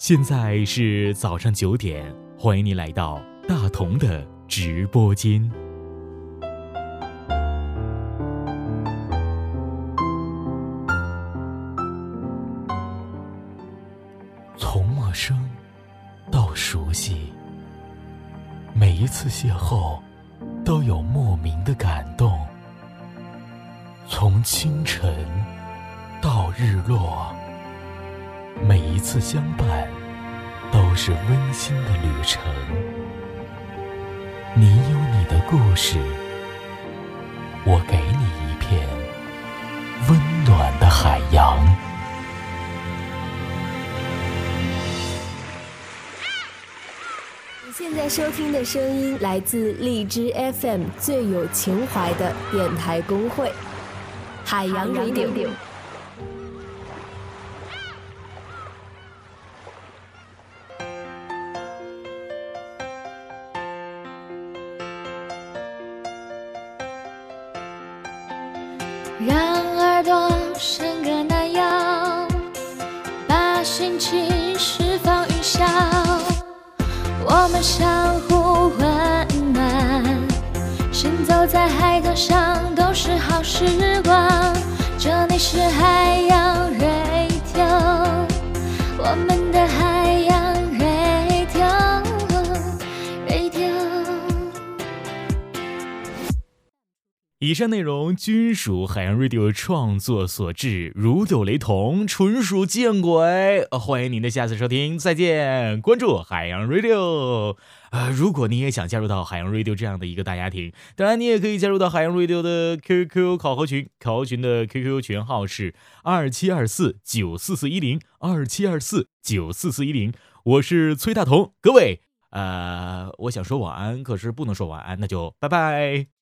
现在是早上九点，欢迎你来到大同的直播间。从陌生到熟悉，每一次邂逅都有莫名的感动。从清晨到日落。每一次相伴，都是温馨的旅程。你有你的故事，我给你一片温暖的海洋。你现在收听的声音来自荔枝 FM 最有情怀的电台公会——海洋 Radio。让耳朵伸个懒腰，把心情释放云霄。我们相互温暖，行走在海滩上都是好时光。以上内容均属海洋 radio 创作所致，如有雷同，纯属见鬼。欢迎您的下次收听，再见！关注海洋 radio。呃，如果你也想加入到海洋 radio 这样的一个大家庭，当然你也可以加入到海洋 radio 的 QQ 考核群，考核群的 QQ 群号是二七二四九四四一零二七二四九四四一零。我是崔大同，各位，呃，我想说晚安，可是不能说晚安，那就拜拜。